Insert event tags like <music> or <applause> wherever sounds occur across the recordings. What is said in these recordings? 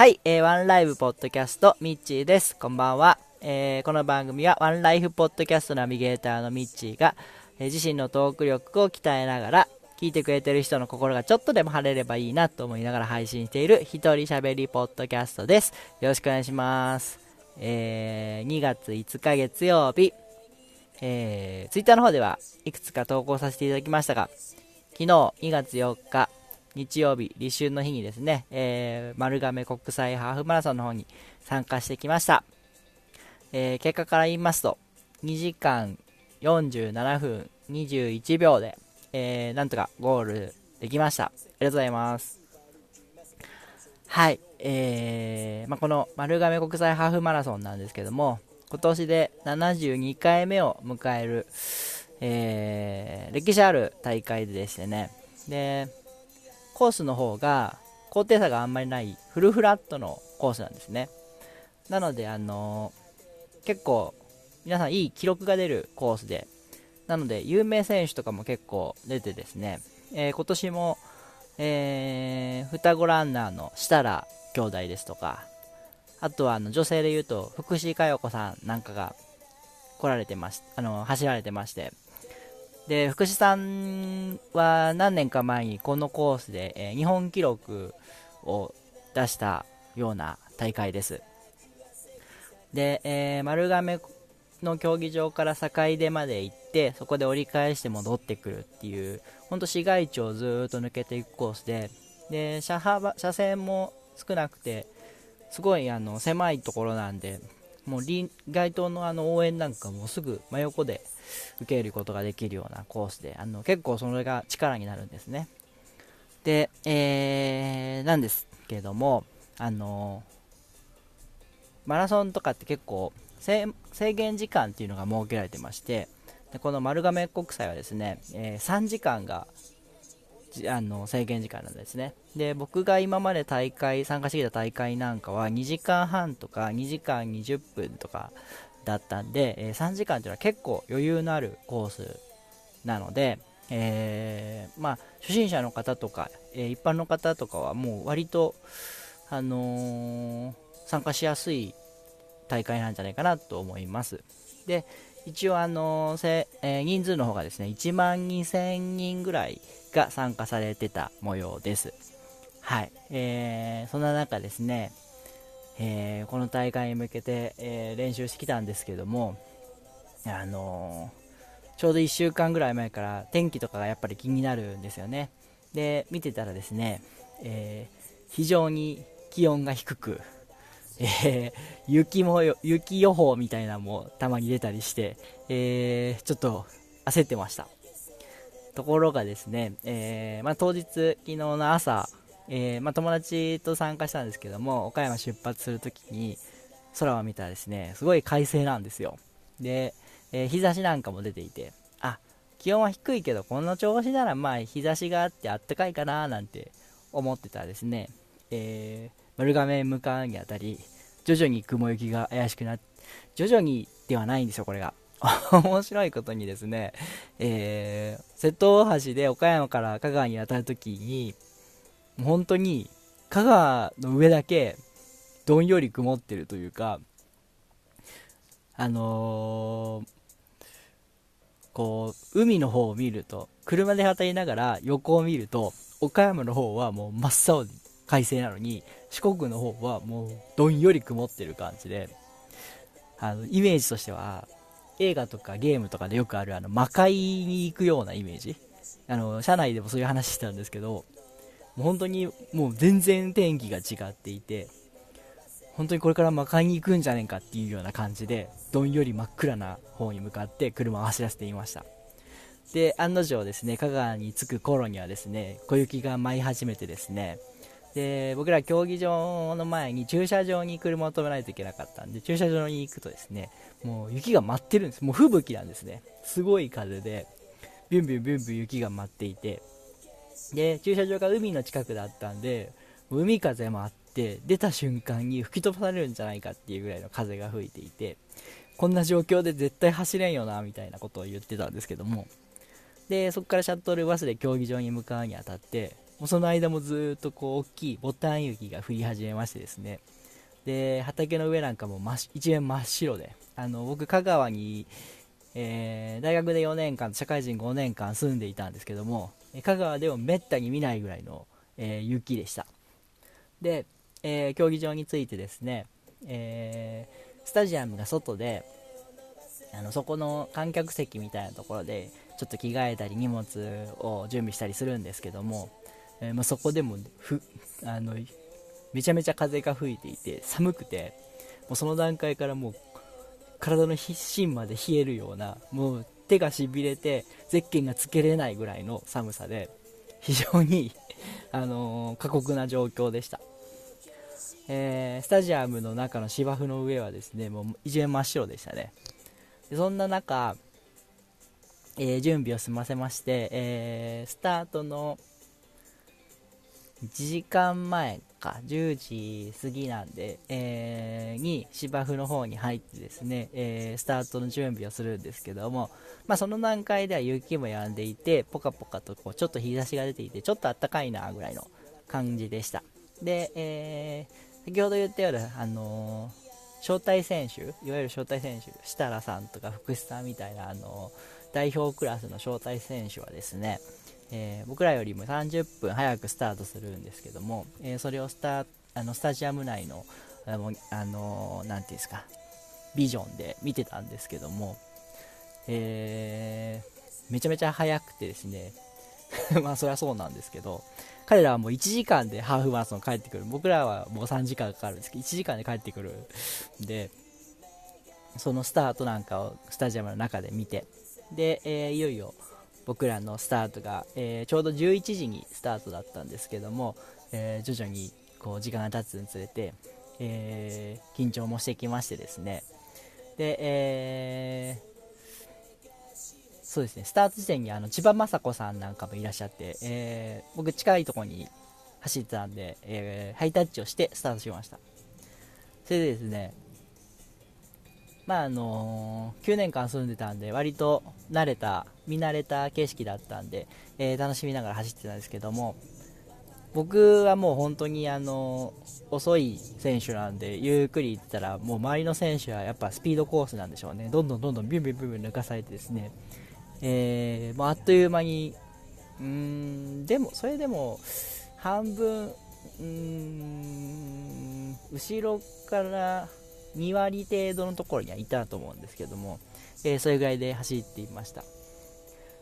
はい、えー、ワンライブポッドキャスト、ミッチーです。こんばんは。えー、この番組は、ワンライフポッドキャストナビゲーターのミッチーが、えー、自身のトーク力を鍛えながら、聞いてくれてる人の心がちょっとでも晴れればいいなと思いながら配信している一人喋りポッドキャストです。よろしくお願いします。えー、2月5日月曜日、えー、ツイッターの方ではいくつか投稿させていただきましたが、昨日2月4日、日曜日、立春の日にですね、えー、丸亀国際ハーフマラソンの方に参加してきました。えー、結果から言いますと、2時間47分21秒で、えー、なんとかゴールできました。ありがとうございます。はい、えー、まあ、この丸亀国際ハーフマラソンなんですけども、今年で72回目を迎える、えー、歴史ある大会でしてね、で、コースの方が高低差があんまりないフルフラットのコースなんですね。なので、あのー、結構皆さんいい記録が出るコースで、なので有名選手とかも結構出てですね、えー、今年も、えー、双子ランナーの設楽兄弟ですとか、あとはあの女性で言うと福士加代子さんなんかが来られてまし、あの走られてまして、で、福士さんは何年か前にこのコースで、えー、日本記録を出したような大会です。で、えー、丸亀の競技場から坂出まで行って、そこで折り返して戻ってくるっていう、ほんと市街地をずっと抜けていくコースで、で、車幅、車線も少なくて、すごいあの狭いところなんで、もう街頭のあの応援なんかもすぐ真横で受けることができるようなコースで、あの結構それが力になるんですね。で、えー、なんですけども、あのマラソンとかって結構制限時間っていうのが設けられてましてでこの丸亀国際はですね、えー、3時間があの制限時間なんですねで僕が今まで大会参加してきた大会なんかは2時間半とか2時間20分とかだったんで、え、3時間というのは結構余裕のあるコースなので、えー、まあ、初心者の方とか、えー、一般の方とかはもう割と、あの参加しやすい大会なんじゃないかなと思います。で一応、あのせえ人数の方がですね1万2000人ぐらいが参加されてた模様です。はい、えー、そんな中ですね、えー、この大会に向けて、えー、練習してきたんですけども、あのちょうど1週間ぐらい前から天気とかがやっぱり気になるんですよね。で、見てたらですね、え非常に気温が低く、え雪も雪予報みたいなのもたまに出たりして、えちょっと焦ってました。ところがですね、えまあ、当日、昨日の朝、えー、まあ、友達と参加したんですけども岡山出発するときに空を見たらですねすごい快晴なんですよ。で、えー、日差しなんかも出ていてあ気温は低いけどこの調子ならまあ日差しがあってあったかいかななんて思ってたらですね、えー、丸亀向かうにあたり徐々に雲行きが怪しくなって徐々にではないんですよこれが。<laughs> 面白いことにですね、えー、瀬戸大橋で岡山から香川に渡るときに本当に香川の上だけどんより曇ってるというかあのー、こう海の方を見ると車で渡りながら横を見ると岡山の方はもう真っ青に快晴なのに四国の方はもうどんより曇ってる感じであのイメージとしては映画とかゲームとかでよくあるあの魔界に行くようなイメージ。あの車内でもそういう話してたんですけど本当にもう全然天気が違っていて、本当にこれから魔界に行くんじゃねえかっていうような感じで、どんより真っ暗な方に向かって車を走らせていました。で、案の定ですね、香川に着く頃にはですね、小雪が舞い始めてですね、で、僕ら競技場の前に駐車場に車を止めないといけなかったんで、駐車場に行くとですね、もう雪が舞ってるんです。もう吹雪なんですね。すごい風で、ビュンビュンビュンビュン雪が舞っていて、で、駐車場が海の近くだったんで、海風もあって、出た瞬間に吹き飛ばされるんじゃないかっていうぐらいの風が吹いていて、こんな状況で絶対走れんよな、みたいなことを言ってたんですけども、で、そこからシャトルバスで競技場に向かうにあたって、もうその間もずっとこう大きいボタン雪が降り始めましてですね。で畑の上なんかも真一面真っ白であの僕香川に、えー、大学で4年間社会人5年間住んでいたんですけども香川でもめったに見ないぐらいの、えー、雪でした。で、えー、競技場についてですね、えスタジアムが外であのそこの観客席みたいなところでちょっと着替えたり荷物を準備したりするんですけども、え、まあ、そこでもふ <laughs> あのめちゃめちゃ風が吹いていて寒くてもうその段階からもう体の芯まで冷えるようなもう手がしびれてゼッケンがつけれないぐらいの寒さで非常に <laughs> あのー、過酷な状況でした、えー、スタジアムの中の芝生の上はですねもう一面真っ白でしたね。そんな中えー、準備を済ませまして、えー、スタートの1時間前か10時過ぎなんで、えー、に芝生の方に入ってですね、えスタートの準備をするんですけども、まあ、その段階では雪も止んでいてポカポカとこうちょっと日差しが出ていてちょっと暖かいなぐらいの感じでした。で、え先ほど言ったような、あの招待選手いわゆる招待選手設楽さんとか福士さんみたいな、あの代表クラスの招待選手はですね、えー、僕らよりも30分早くスタートするんですけども、えー、それをスタあのスタジアム内のあの、あのー、ていうんですか、ビジョンで見てたんですけども、えー、めちゃめちゃ早くてですね、<laughs> まあそりゃそうなんですけど、彼らはもう1時間でハーフマラソン帰ってくる。僕らはもう3時間かかるんですけど、1時間で帰ってくるんで、そのスタートなんかをスタジアムの中で見て、で、えー、いよいよ僕らのスタートが、えー、ちょうど11時にスタートだったんですけども、えー、徐々にこう時間が経つにつれて、え緊張もしてきましてですね。で、えそうですね。スタート時点にあの千葉雅子さんなんかもいらっしゃって、え僕近いところに走ってたんで、えハイタッチをしてスタートしました。それでですねまああのー、9年間住んでたんで割と慣れた見慣れた景色だったんで、えー、楽しみながら走ってたんですけども僕はもう本当にあの遅い選手なんでゆっくり行ったらもう周りの選手はやっぱスピードコースなんでしょうね。どんどんどんどんビュンビュンビュンビュン抜かされてですね、えー、もうあっという間にうーんでもそれでも半分うーん後ろから2割程度のところにはいたと思うんですけども、えー、それぐらいで走っていました。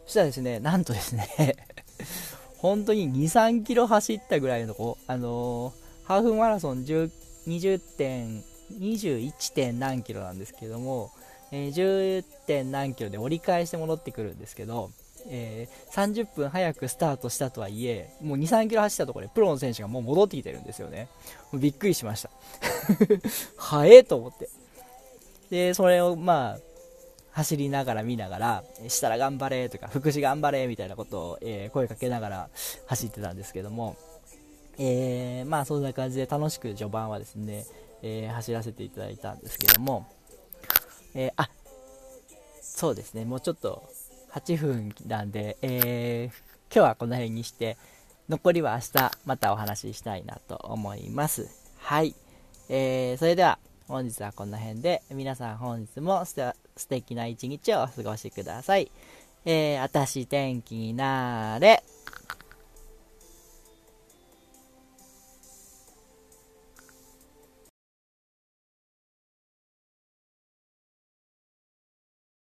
そしたらですねなんとですね <laughs> 本当に2、3キロ走ったぐらいのとこ、あのー、ハーフマラソン20点、21点何キロなんですけども、えー、10点何キロで折り返して戻ってくるんですけど、えー、30分早くスタートしたとはいえ、もう2、3キロ走ったところでプロの選手がもう戻ってきてるんですよね。もうびっくりしました。<laughs> 早えと思って。で、それをまあ、走りながら見ながら、したら頑張れとか、福祉頑張れみたいなことを、えー、声かけながら走ってたんですけども、えー、まあそんな感じで楽しく序盤はですね、えー、走らせていただいたんですけども、えあそうですね、もうちょっと8分なんで、えー、今日はこの辺にして、残りは明日またお話ししたいなと思います。はい。えー、それでは本日はこの辺で、皆さん本日も素敵な一日をお過ごしください。えー、あたし天気になーれ。